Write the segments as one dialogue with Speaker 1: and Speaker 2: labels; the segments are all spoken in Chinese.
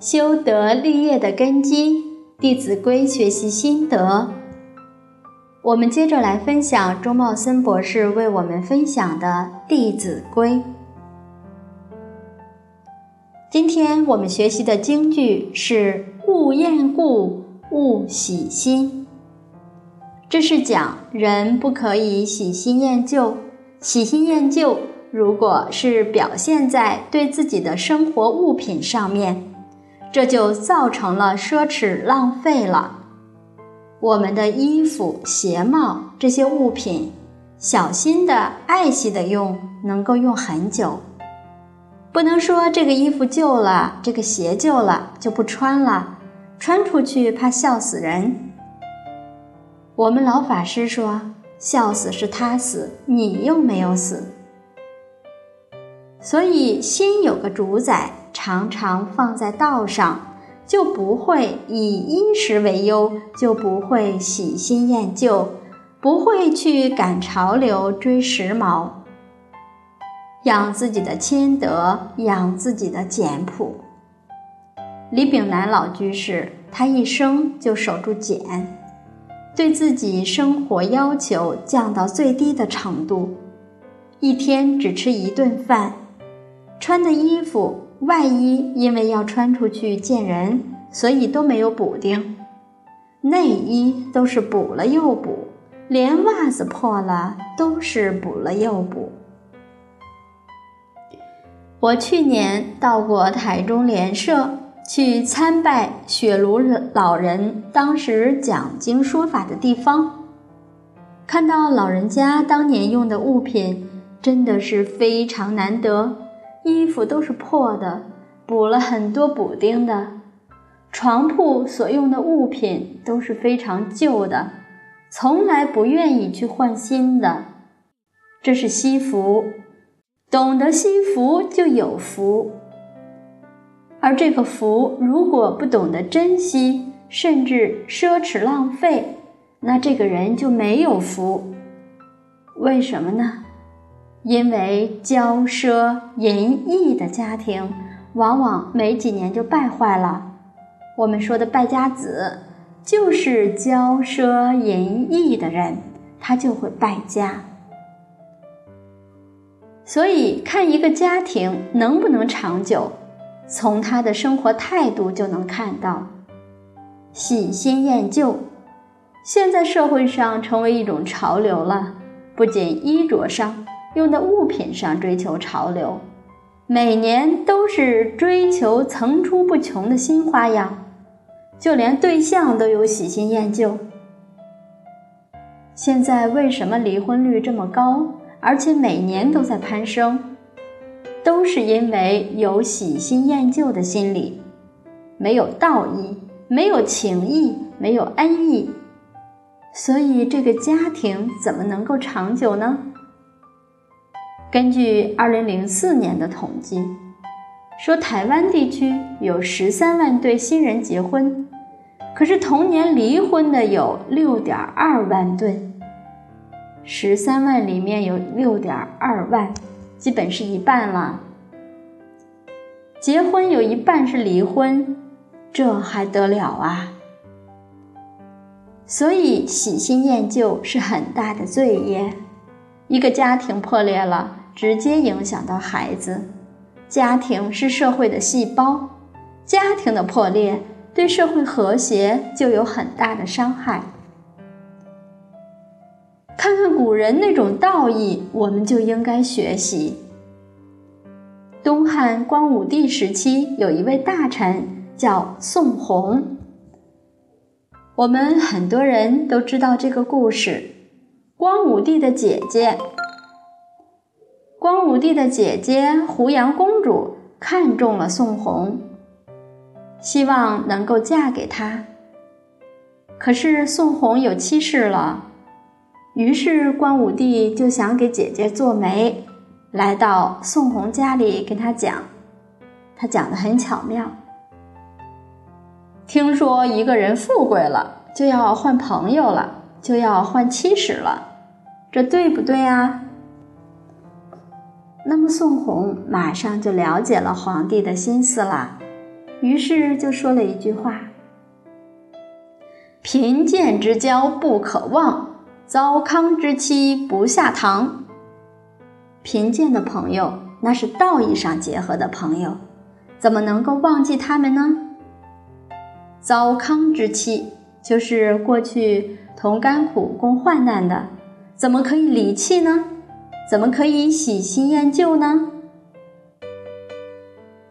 Speaker 1: 修德立业的根基，《弟子规》学习心得。我们接着来分享钟茂森博士为我们分享的《弟子规》。今天我们学习的京剧是“勿厌故，勿喜新”。这是讲人不可以喜新厌旧，喜新厌旧如果是表现在对自己的生活物品上面。这就造成了奢侈浪费了。我们的衣服、鞋帽这些物品，小心的、爱惜的用，能够用很久。不能说这个衣服旧了，这个鞋旧了就不穿了，穿出去怕笑死人。我们老法师说：“笑死是他死，你又没有死。”所以心有个主宰。常常放在道上，就不会以衣食为忧，就不会喜新厌旧，不会去赶潮流、追时髦，养自己的谦德，养自己的简朴。李炳南老居士，他一生就守住简，对自己生活要求降到最低的程度，一天只吃一顿饭，穿的衣服。外衣因为要穿出去见人，所以都没有补丁；内衣都是补了又补，连袜子破了都是补了又补。我去年到过台中莲社，去参拜雪庐老人当时讲经说法的地方，看到老人家当年用的物品，真的是非常难得。衣服都是破的，补了很多补丁的；床铺所用的物品都是非常旧的，从来不愿意去换新的。这是惜福，懂得惜福就有福。而这个福，如果不懂得珍惜，甚至奢侈浪费，那这个人就没有福。为什么呢？因为骄奢淫逸的家庭，往往没几年就败坏了。我们说的败家子，就是骄奢淫逸的人，他就会败家。所以，看一个家庭能不能长久，从他的生活态度就能看到。喜新厌旧，现在社会上成为一种潮流了，不仅衣着上。用的物品上追求潮流，每年都是追求层出不穷的新花样，就连对象都有喜新厌旧。现在为什么离婚率这么高，而且每年都在攀升？都是因为有喜新厌旧的心理，没有道义，没有情义，没有恩义，所以这个家庭怎么能够长久呢？根据二零零四年的统计，说台湾地区有十三万对新人结婚，可是同年离婚的有六点二万对。十三万里面有六点二万，基本是一半了。结婚有一半是离婚，这还得了啊？所以喜新厌旧是很大的罪业，一个家庭破裂了。直接影响到孩子，家庭是社会的细胞，家庭的破裂对社会和谐就有很大的伤害。看看古人那种道义，我们就应该学习。东汉光武帝时期，有一位大臣叫宋弘，我们很多人都知道这个故事，光武帝的姐姐。光武帝的姐姐胡杨公主看中了宋弘，希望能够嫁给他。可是宋弘有妻室了，于是光武帝就想给姐姐做媒，来到宋弘家里跟他讲。他讲的很巧妙。听说一个人富贵了，就要换朋友了，就要换妻室了，这对不对啊？那么宋弘马上就了解了皇帝的心思了，于是就说了一句话：“贫贱之交不可忘，糟糠之妻不下堂。”贫贱的朋友，那是道义上结合的朋友，怎么能够忘记他们呢？糟糠之妻，就是过去同甘苦共患难的，怎么可以离弃呢？怎么可以喜新厌旧呢？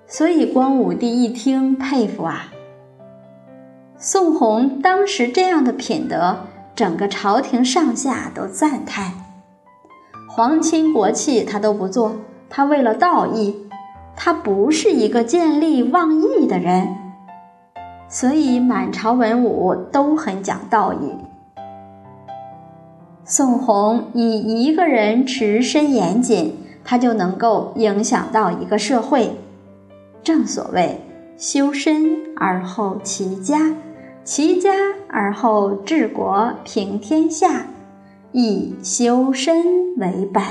Speaker 1: 所以光武帝一听佩服啊，宋弘当时这样的品德，整个朝廷上下都赞叹。皇亲国戚他都不做，他为了道义，他不是一个见利忘义的人，所以满朝文武都很讲道义。宋弘以一个人持身严谨，他就能够影响到一个社会。正所谓修身而后齐家，齐家而后治国平天下，以修身为本。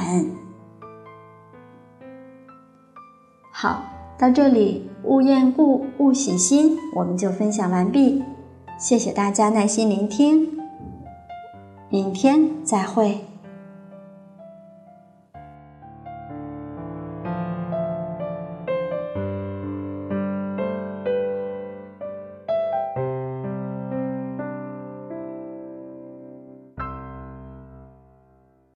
Speaker 1: 好，到这里，勿厌故，勿喜新，我们就分享完毕。谢谢大家耐心聆听。明天再会。